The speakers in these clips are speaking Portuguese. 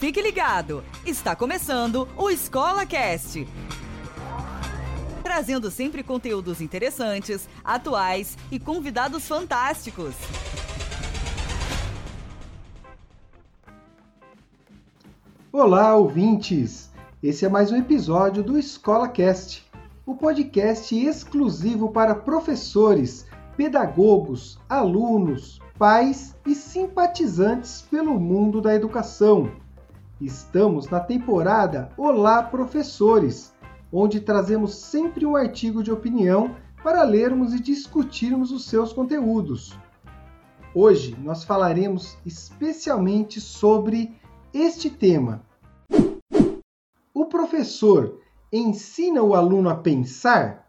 Fique ligado, está começando o Escola Cast. Trazendo sempre conteúdos interessantes, atuais e convidados fantásticos. Olá, ouvintes! Esse é mais um episódio do Escola Cast, o podcast exclusivo para professores, pedagogos, alunos, pais e simpatizantes pelo mundo da educação. Estamos na temporada Olá Professores, onde trazemos sempre um artigo de opinião para lermos e discutirmos os seus conteúdos. Hoje nós falaremos especialmente sobre este tema. O professor ensina o aluno a pensar?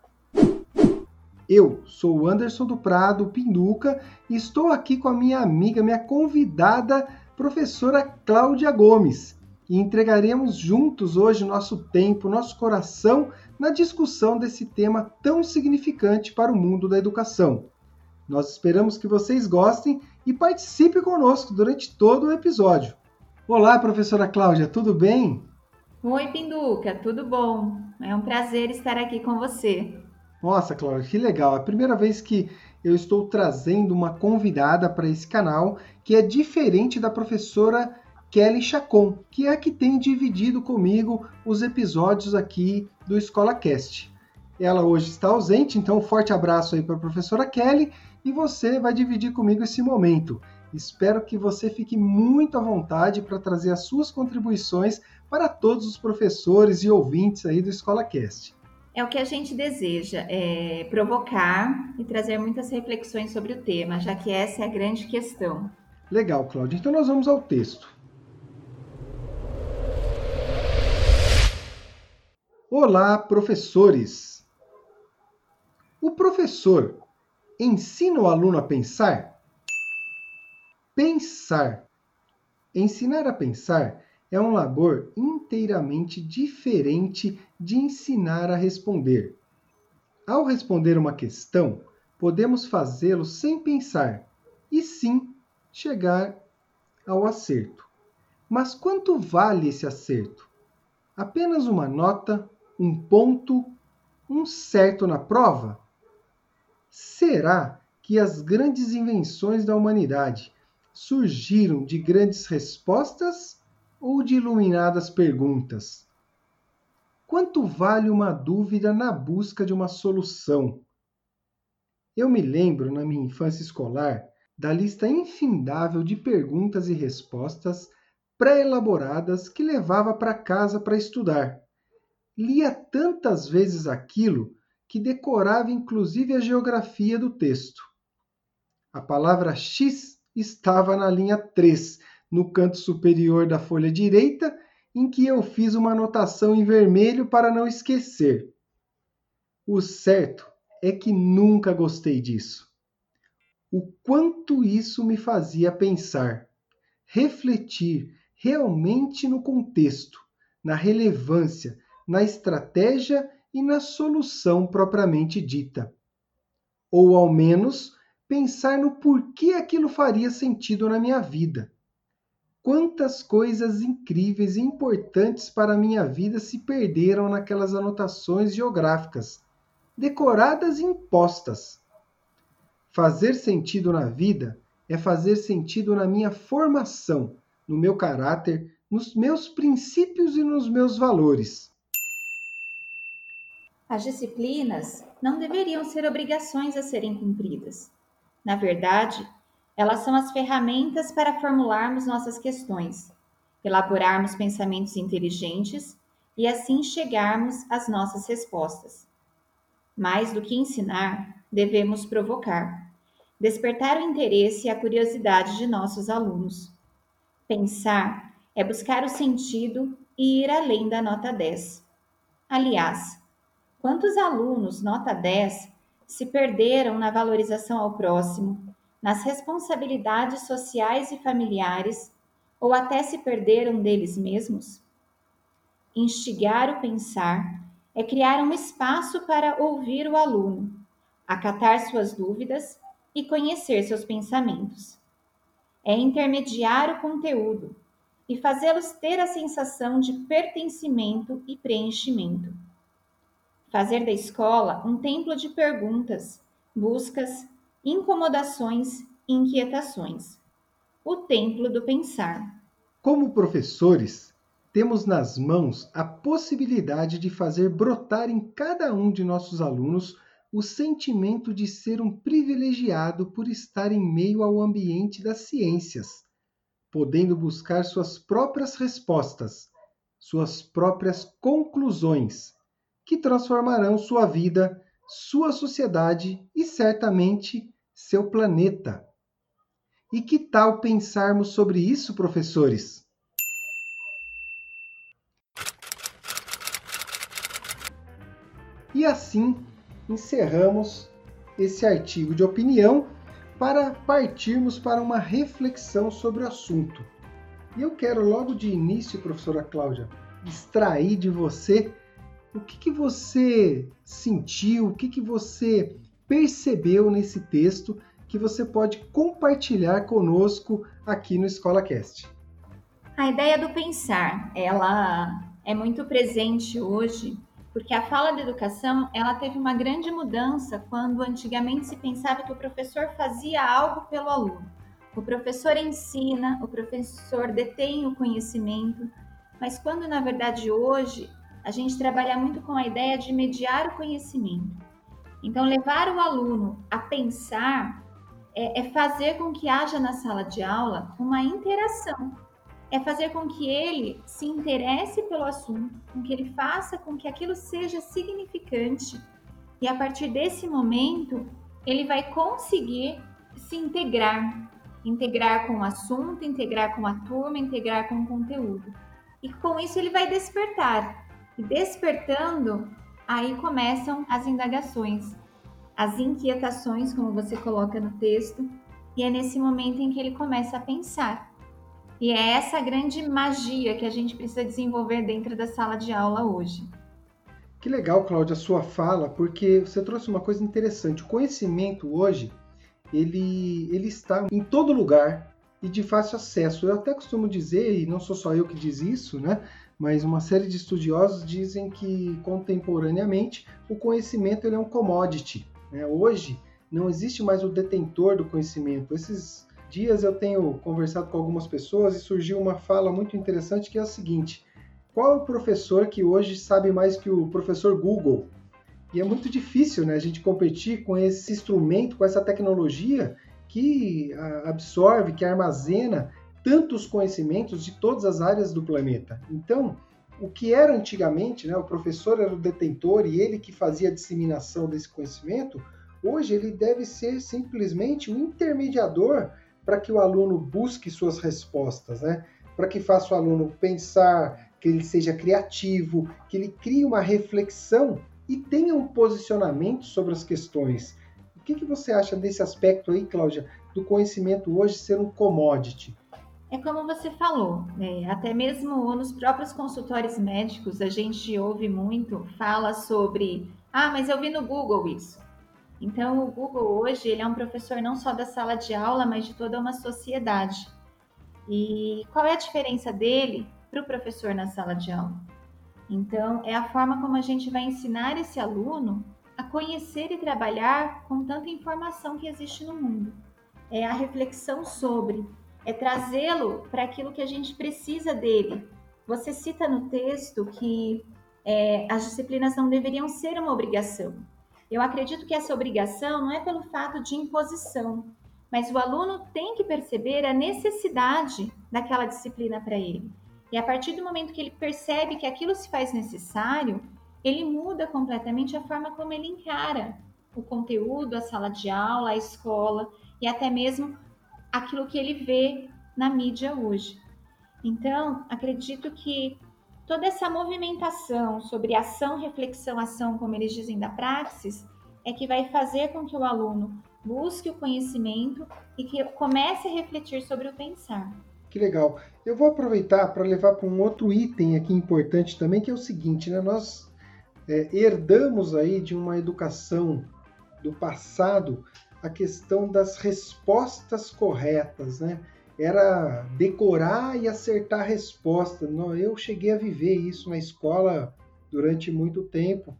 Eu sou o Anderson do Prado Pinduca e estou aqui com a minha amiga, minha convidada, professora Cláudia Gomes. E entregaremos juntos hoje nosso tempo, nosso coração na discussão desse tema tão significante para o mundo da educação. Nós esperamos que vocês gostem e participem conosco durante todo o episódio. Olá, professora Cláudia, tudo bem? Oi, Pinduca, tudo bom? É um prazer estar aqui com você. Nossa, Cláudia, que legal! É a primeira vez que eu estou trazendo uma convidada para esse canal que é diferente da professora Kelly Chacon, que é a que tem dividido comigo os episódios aqui do Escola Cast. Ela hoje está ausente, então um forte abraço aí para a professora Kelly e você vai dividir comigo esse momento. Espero que você fique muito à vontade para trazer as suas contribuições para todos os professores e ouvintes aí do Escola Cast. É o que a gente deseja, é provocar e trazer muitas reflexões sobre o tema, já que essa é a grande questão. Legal, Cláudia. Então nós vamos ao texto. Olá, professores! O professor ensina o aluno a pensar? Pensar. Ensinar a pensar é um labor inteiramente diferente de ensinar a responder. Ao responder uma questão, podemos fazê-lo sem pensar e sim chegar ao acerto. Mas quanto vale esse acerto? Apenas uma nota, um ponto, um certo na prova? Será que as grandes invenções da humanidade surgiram de grandes respostas ou de iluminadas perguntas? Quanto vale uma dúvida na busca de uma solução? Eu me lembro, na minha infância escolar, da lista infindável de perguntas e respostas pré-elaboradas que levava para casa para estudar. Lia tantas vezes aquilo que decorava inclusive a geografia do texto. A palavra X estava na linha 3 no canto superior da folha direita, em que eu fiz uma anotação em vermelho para não esquecer. O certo é que nunca gostei disso. O quanto isso me fazia pensar, refletir realmente no contexto, na relevância, na estratégia e na solução propriamente dita. Ou, ao menos, pensar no porquê aquilo faria sentido na minha vida. Quantas coisas incríveis e importantes para a minha vida se perderam naquelas anotações geográficas, decoradas e impostas. Fazer sentido na vida é fazer sentido na minha formação, no meu caráter, nos meus princípios e nos meus valores. As disciplinas não deveriam ser obrigações a serem cumpridas. Na verdade, elas são as ferramentas para formularmos nossas questões, elaborarmos pensamentos inteligentes e assim chegarmos às nossas respostas. Mais do que ensinar, devemos provocar, despertar o interesse e a curiosidade de nossos alunos. Pensar é buscar o sentido e ir além da nota 10. Aliás, quantos alunos nota 10 se perderam na valorização ao próximo, nas responsabilidades sociais e familiares, ou até se perderam deles mesmos? Instigar o pensar é criar um espaço para ouvir o aluno, acatar suas dúvidas e conhecer seus pensamentos. É intermediar o conteúdo, e fazê-los ter a sensação de pertencimento e preenchimento. Fazer da escola um templo de perguntas, buscas, incomodações inquietações. O templo do pensar. Como professores, temos nas mãos a possibilidade de fazer brotar em cada um de nossos alunos o sentimento de ser um privilegiado por estar em meio ao ambiente das ciências, podendo buscar suas próprias respostas, suas próprias conclusões, que transformarão sua vida, sua sociedade e certamente seu planeta. E que tal pensarmos sobre isso, professores? E assim encerramos esse artigo de opinião para partirmos para uma reflexão sobre o assunto. E eu quero logo de início, professora Cláudia, extrair de você o que, que você sentiu, o que, que você percebeu nesse texto que você pode compartilhar conosco aqui no Escola Cast. A ideia do pensar, ela é muito presente hoje porque a fala de educação ela teve uma grande mudança quando antigamente se pensava que o professor fazia algo pelo aluno. O professor ensina, o professor detém o conhecimento, mas quando na verdade hoje a gente trabalha muito com a ideia de mediar o conhecimento. Então, levar o aluno a pensar é, é fazer com que haja na sala de aula uma interação é fazer com que ele se interesse pelo assunto, com que ele faça com que aquilo seja significante. E a partir desse momento, ele vai conseguir se integrar, integrar com o assunto, integrar com a turma, integrar com o conteúdo. E com isso ele vai despertar. E despertando, aí começam as indagações, as inquietações, como você coloca no texto, e é nesse momento em que ele começa a pensar. E é essa grande magia que a gente precisa desenvolver dentro da sala de aula hoje. Que legal, Cláudia, a sua fala, porque você trouxe uma coisa interessante. O conhecimento hoje, ele, ele está em todo lugar e de fácil acesso. Eu até costumo dizer, e não sou só eu que diz isso, né? Mas uma série de estudiosos dizem que contemporaneamente o conhecimento ele é um commodity. Né? Hoje não existe mais o detentor do conhecimento. Esses dias eu tenho conversado com algumas pessoas e surgiu uma fala muito interessante que é a seguinte: qual é o professor que hoje sabe mais que o professor Google? E é muito difícil né, a gente competir com esse instrumento, com essa tecnologia que absorve, que armazena tantos conhecimentos de todas as áreas do planeta. Então, o que era antigamente, né, o professor era o detentor e ele que fazia a disseminação desse conhecimento, hoje ele deve ser simplesmente o intermediador para que o aluno busque suas respostas, né? para que faça o aluno pensar, que ele seja criativo, que ele crie uma reflexão e tenha um posicionamento sobre as questões. O que, que você acha desse aspecto aí, Cláudia, do conhecimento hoje ser um commodity? É como você falou, né? até mesmo nos próprios consultórios médicos a gente ouve muito, fala sobre, ah, mas eu vi no Google isso. Então, o Google hoje ele é um professor não só da sala de aula, mas de toda uma sociedade. E qual é a diferença dele para o professor na sala de aula? Então, é a forma como a gente vai ensinar esse aluno a conhecer e trabalhar com tanta informação que existe no mundo. É a reflexão sobre, é trazê-lo para aquilo que a gente precisa dele. Você cita no texto que é, as disciplinas não deveriam ser uma obrigação, eu acredito que essa obrigação não é pelo fato de imposição, mas o aluno tem que perceber a necessidade daquela disciplina para ele. E a partir do momento que ele percebe que aquilo se faz necessário, ele muda completamente a forma como ele encara o conteúdo, a sala de aula, a escola e até mesmo aquilo que ele vê na mídia hoje. Então, acredito que toda essa movimentação sobre ação, reflexão, ação, como eles dizem da praxis, é que vai fazer com que o aluno busque o conhecimento e que comece a refletir sobre o pensar. Que legal. Eu vou aproveitar para levar para um outro item aqui importante também, que é o seguinte, né? Nós é, herdamos aí de uma educação do passado a questão das respostas corretas, né? era decorar e acertar a resposta. Eu cheguei a viver isso na escola durante muito tempo.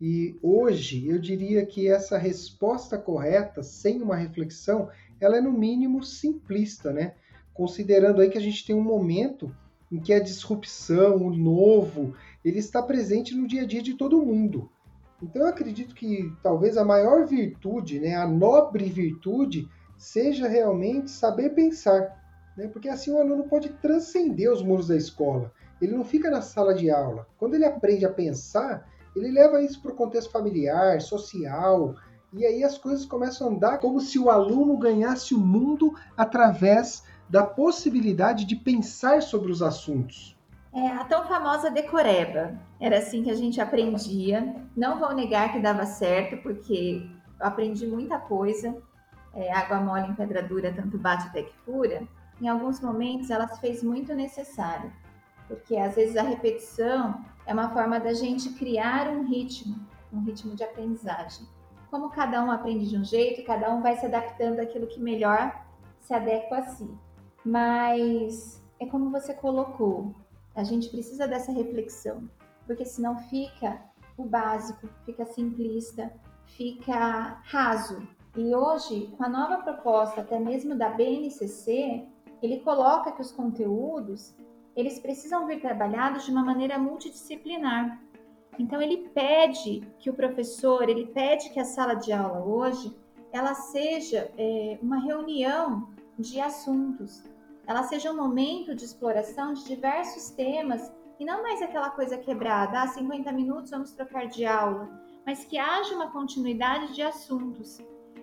E hoje eu diria que essa resposta correta, sem uma reflexão, ela é no mínimo simplista, né? Considerando aí que a gente tem um momento em que a disrupção, o novo, ele está presente no dia a dia de todo mundo. Então eu acredito que talvez a maior virtude, né, a nobre virtude, seja realmente saber pensar, né? Porque assim o aluno pode transcender os muros da escola. Ele não fica na sala de aula. Quando ele aprende a pensar, ele leva isso para o contexto familiar, social, e aí as coisas começam a andar como se o aluno ganhasse o mundo através da possibilidade de pensar sobre os assuntos. É, a tão famosa decoreba. Era assim que a gente aprendia. Não vou negar que dava certo, porque eu aprendi muita coisa. É, água mole em pedra dura, tanto bate até que fura. Em alguns momentos ela se fez muito necessária, porque às vezes a repetição é uma forma da gente criar um ritmo, um ritmo de aprendizagem. Como cada um aprende de um jeito, cada um vai se adaptando àquilo que melhor se adequa a si. Mas é como você colocou, a gente precisa dessa reflexão, porque senão fica o básico, fica simplista, fica raso. E hoje, com a nova proposta, até mesmo da BNCC, ele coloca que os conteúdos eles precisam vir trabalhados de uma maneira multidisciplinar. Então ele pede que o professor, ele pede que a sala de aula hoje ela seja é, uma reunião de assuntos, ela seja um momento de exploração de diversos temas e não mais aquela coisa quebrada, ah, 50 minutos vamos trocar de aula, mas que haja uma continuidade de assuntos.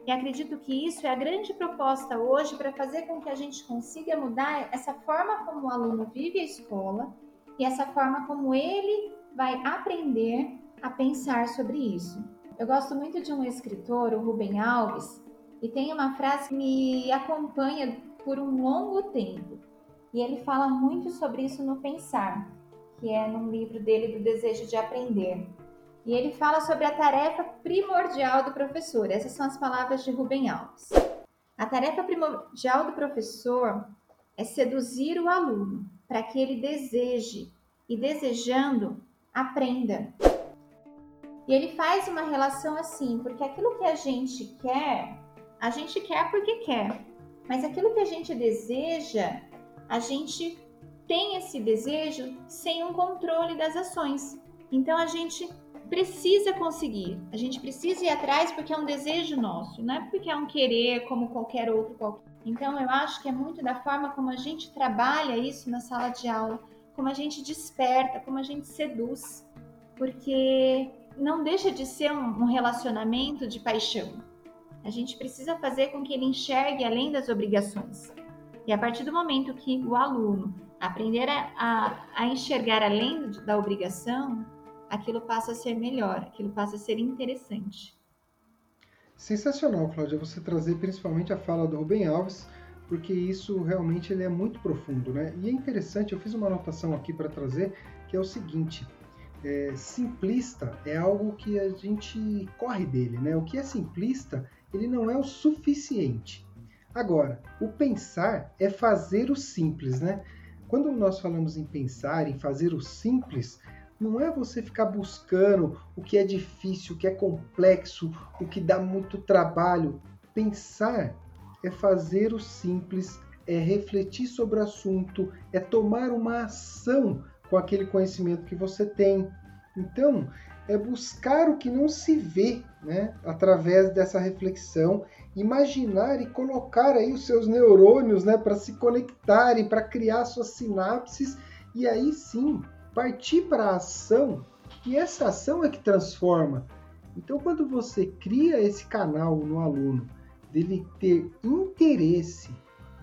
E acredito que isso é a grande proposta hoje para fazer com que a gente consiga mudar essa forma como o aluno vive a escola e essa forma como ele vai aprender a pensar sobre isso. Eu gosto muito de um escritor, o Rubem Alves, e tem uma frase que me acompanha por um longo tempo. E ele fala muito sobre isso no Pensar, que é num livro dele do Desejo de Aprender. E ele fala sobre a tarefa primordial do professor. Essas são as palavras de Rubem Alves. A tarefa primordial do professor é seduzir o aluno para que ele deseje e desejando aprenda. E ele faz uma relação assim, porque aquilo que a gente quer, a gente quer porque quer. Mas aquilo que a gente deseja, a gente tem esse desejo sem um controle das ações. Então a gente precisa conseguir, a gente precisa ir atrás porque é um desejo nosso, não é porque é um querer como qualquer outro qualquer. Então eu acho que é muito da forma como a gente trabalha isso na sala de aula, como a gente desperta, como a gente seduz, porque não deixa de ser um relacionamento de paixão. A gente precisa fazer com que ele enxergue além das obrigações. E a partir do momento que o aluno aprender a, a, a enxergar além da obrigação, aquilo passa a ser melhor, aquilo passa a ser interessante. Sensacional, Cláudia, você trazer principalmente a fala do Rubem Alves, porque isso realmente ele é muito profundo, né? E é interessante, eu fiz uma anotação aqui para trazer, que é o seguinte, é, simplista é algo que a gente corre dele, né? O que é simplista ele não é o suficiente. Agora, o pensar é fazer o simples, né? Quando nós falamos em pensar, em fazer o simples, não é você ficar buscando o que é difícil, o que é complexo, o que dá muito trabalho. Pensar é fazer o simples, é refletir sobre o assunto, é tomar uma ação com aquele conhecimento que você tem. Então, é buscar o que não se vê, né? Através dessa reflexão, imaginar e colocar aí os seus neurônios, né, para se conectarem, para criar suas sinapses e aí sim partir para a ação. E essa ação é que transforma. Então, quando você cria esse canal no aluno, dele ter interesse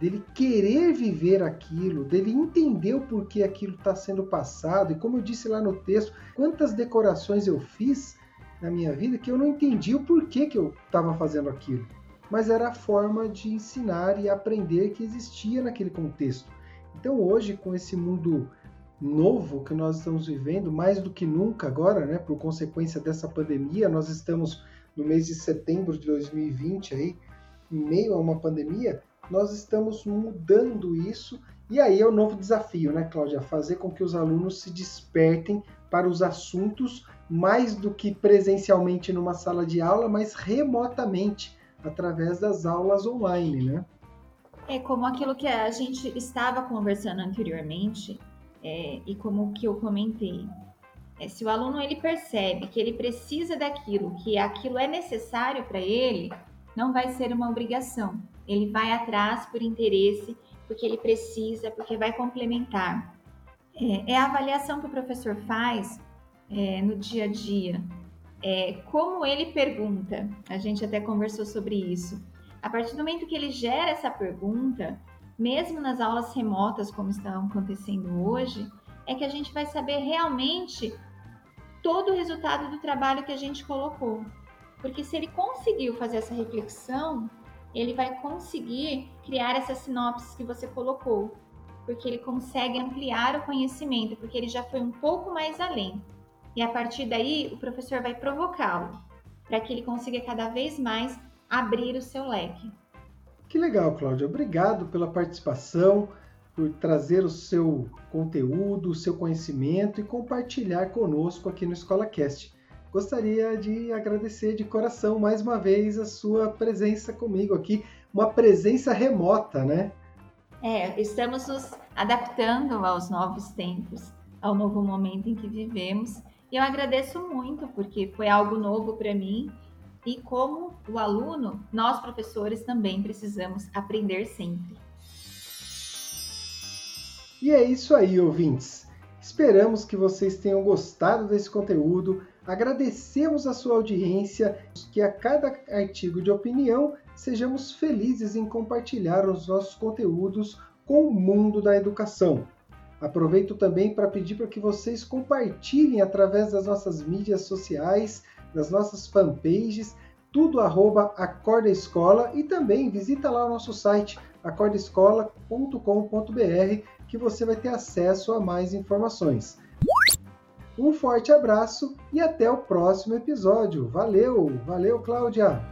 dele querer viver aquilo, dele entender o porquê aquilo está sendo passado. E como eu disse lá no texto, quantas decorações eu fiz na minha vida que eu não entendi o porquê que eu estava fazendo aquilo. Mas era a forma de ensinar e aprender que existia naquele contexto. Então hoje, com esse mundo novo que nós estamos vivendo, mais do que nunca agora, né, por consequência dessa pandemia, nós estamos no mês de setembro de 2020 aí, em meio a uma pandemia, nós estamos mudando isso e aí é o novo desafio, né, Cláudia? Fazer com que os alunos se despertem para os assuntos mais do que presencialmente numa sala de aula, mas remotamente, através das aulas online, né? É como aquilo que a gente estava conversando anteriormente, é, e como que eu comentei. É, se o aluno ele percebe que ele precisa daquilo, que aquilo é necessário para ele, não vai ser uma obrigação. Ele vai atrás por interesse, porque ele precisa, porque vai complementar. É, é a avaliação que o professor faz é, no dia a dia. É, como ele pergunta, a gente até conversou sobre isso. A partir do momento que ele gera essa pergunta, mesmo nas aulas remotas, como estão acontecendo hoje, é que a gente vai saber realmente todo o resultado do trabalho que a gente colocou. Porque se ele conseguiu fazer essa reflexão, ele vai conseguir criar essas sinopses que você colocou. Porque ele consegue ampliar o conhecimento, porque ele já foi um pouco mais além. E a partir daí, o professor vai provocá-lo, para que ele consiga cada vez mais abrir o seu leque. Que legal, Cláudia. Obrigado pela participação, por trazer o seu conteúdo, o seu conhecimento e compartilhar conosco aqui no Escola Cast. Gostaria de agradecer de coração mais uma vez a sua presença comigo aqui, uma presença remota, né? É, estamos nos adaptando aos novos tempos, ao novo momento em que vivemos. E eu agradeço muito, porque foi algo novo para mim e como o aluno, nós professores também precisamos aprender sempre. E é isso aí, ouvintes. Esperamos que vocês tenham gostado desse conteúdo. Agradecemos a sua audiência, que a cada artigo de opinião sejamos felizes em compartilhar os nossos conteúdos com o mundo da educação. Aproveito também para pedir para que vocês compartilhem através das nossas mídias sociais das nossas fanpages, tudo arroba Acorda Escola e também visita lá o nosso site acordaescola.com.br que você vai ter acesso a mais informações. Um forte abraço e até o próximo episódio. Valeu, valeu Cláudia.